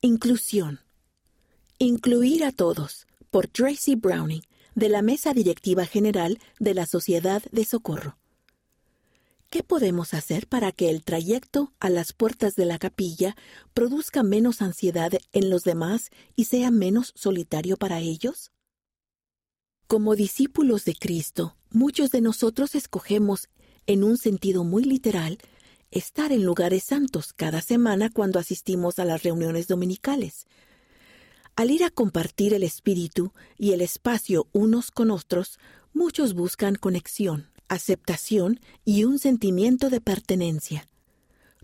Inclusión. Incluir a todos, por Tracy Browning, de la Mesa Directiva General de la Sociedad de Socorro. ¿Qué podemos hacer para que el trayecto a las puertas de la capilla produzca menos ansiedad en los demás y sea menos solitario para ellos? Como discípulos de Cristo, muchos de nosotros escogemos, en un sentido muy literal, estar en lugares santos cada semana cuando asistimos a las reuniones dominicales. Al ir a compartir el espíritu y el espacio unos con otros, muchos buscan conexión, aceptación y un sentimiento de pertenencia.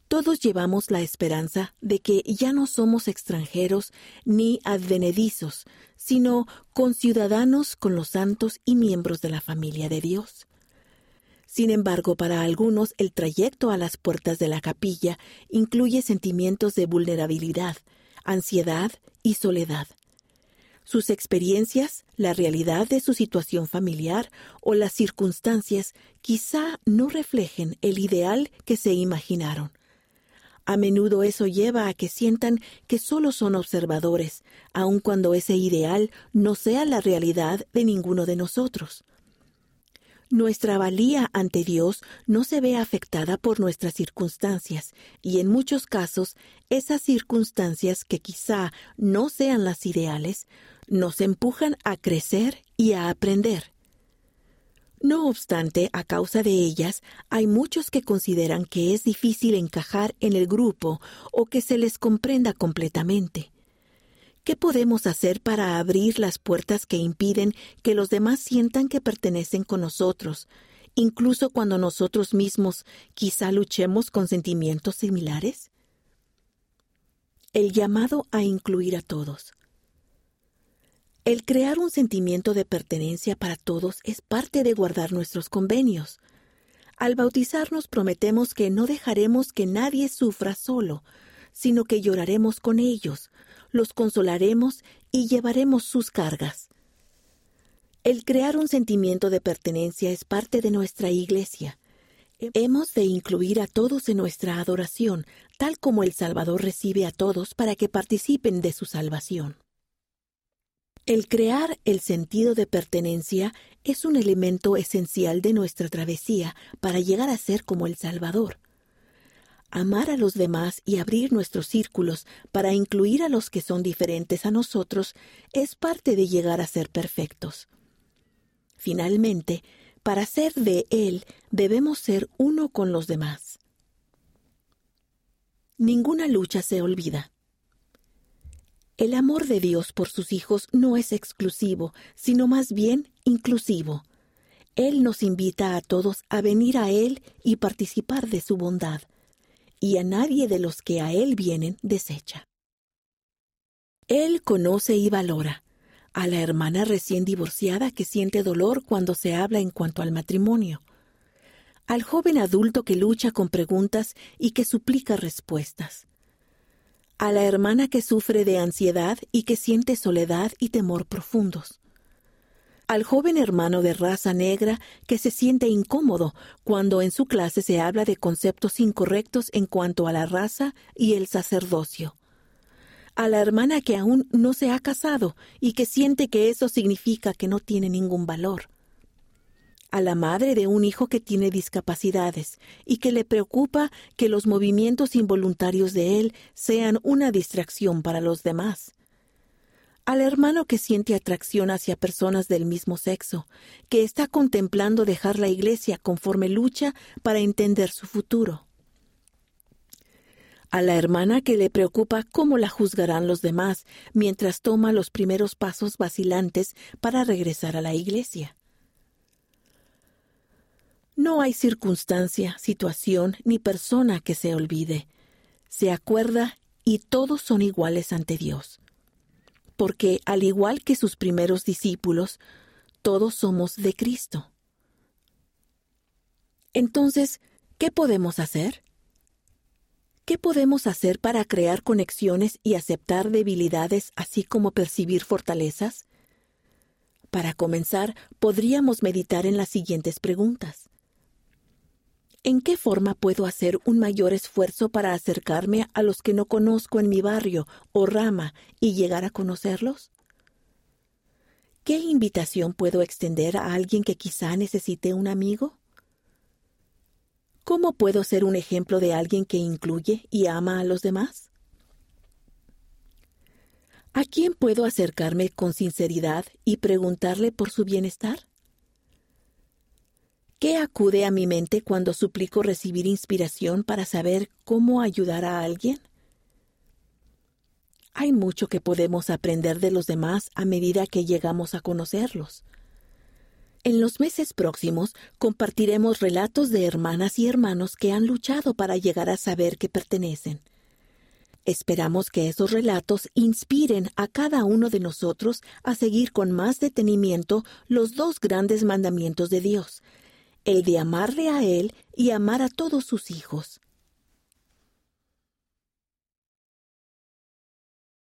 Todos llevamos la esperanza de que ya no somos extranjeros ni advenedizos, sino conciudadanos con los santos y miembros de la familia de Dios. Sin embargo, para algunos el trayecto a las puertas de la capilla incluye sentimientos de vulnerabilidad, ansiedad y soledad. Sus experiencias, la realidad de su situación familiar o las circunstancias quizá no reflejen el ideal que se imaginaron. A menudo eso lleva a que sientan que solo son observadores, aun cuando ese ideal no sea la realidad de ninguno de nosotros. Nuestra valía ante Dios no se ve afectada por nuestras circunstancias, y en muchos casos esas circunstancias que quizá no sean las ideales, nos empujan a crecer y a aprender. No obstante, a causa de ellas, hay muchos que consideran que es difícil encajar en el grupo o que se les comprenda completamente. ¿Qué podemos hacer para abrir las puertas que impiden que los demás sientan que pertenecen con nosotros, incluso cuando nosotros mismos quizá luchemos con sentimientos similares? El llamado a incluir a todos. El crear un sentimiento de pertenencia para todos es parte de guardar nuestros convenios. Al bautizarnos prometemos que no dejaremos que nadie sufra solo, sino que lloraremos con ellos, los consolaremos y llevaremos sus cargas. El crear un sentimiento de pertenencia es parte de nuestra iglesia. Hemos de incluir a todos en nuestra adoración, tal como el Salvador recibe a todos para que participen de su salvación. El crear el sentido de pertenencia es un elemento esencial de nuestra travesía para llegar a ser como el Salvador. Amar a los demás y abrir nuestros círculos para incluir a los que son diferentes a nosotros es parte de llegar a ser perfectos. Finalmente, para ser de Él debemos ser uno con los demás. Ninguna lucha se olvida. El amor de Dios por sus hijos no es exclusivo, sino más bien inclusivo. Él nos invita a todos a venir a Él y participar de su bondad, y a nadie de los que a Él vienen desecha. Él conoce y valora a la hermana recién divorciada que siente dolor cuando se habla en cuanto al matrimonio, al joven adulto que lucha con preguntas y que suplica respuestas, a la hermana que sufre de ansiedad y que siente soledad y temor profundos, al joven hermano de raza negra que se siente incómodo cuando en su clase se habla de conceptos incorrectos en cuanto a la raza y el sacerdocio, a la hermana que aún no se ha casado y que siente que eso significa que no tiene ningún valor, a la madre de un hijo que tiene discapacidades y que le preocupa que los movimientos involuntarios de él sean una distracción para los demás, al hermano que siente atracción hacia personas del mismo sexo, que está contemplando dejar la iglesia conforme lucha para entender su futuro, a la hermana que le preocupa cómo la juzgarán los demás mientras toma los primeros pasos vacilantes para regresar a la iglesia. No hay circunstancia, situación ni persona que se olvide. Se acuerda y todos son iguales ante Dios. Porque, al igual que sus primeros discípulos, todos somos de Cristo. Entonces, ¿qué podemos hacer? ¿Qué podemos hacer para crear conexiones y aceptar debilidades así como percibir fortalezas? Para comenzar, podríamos meditar en las siguientes preguntas. ¿En qué forma puedo hacer un mayor esfuerzo para acercarme a los que no conozco en mi barrio o rama y llegar a conocerlos? ¿Qué invitación puedo extender a alguien que quizá necesite un amigo? ¿Cómo puedo ser un ejemplo de alguien que incluye y ama a los demás? ¿A quién puedo acercarme con sinceridad y preguntarle por su bienestar? ¿Qué acude a mi mente cuando suplico recibir inspiración para saber cómo ayudar a alguien? Hay mucho que podemos aprender de los demás a medida que llegamos a conocerlos. En los meses próximos compartiremos relatos de hermanas y hermanos que han luchado para llegar a saber que pertenecen. Esperamos que esos relatos inspiren a cada uno de nosotros a seguir con más detenimiento los dos grandes mandamientos de Dios, el de amarle a Él y amar a todos sus hijos.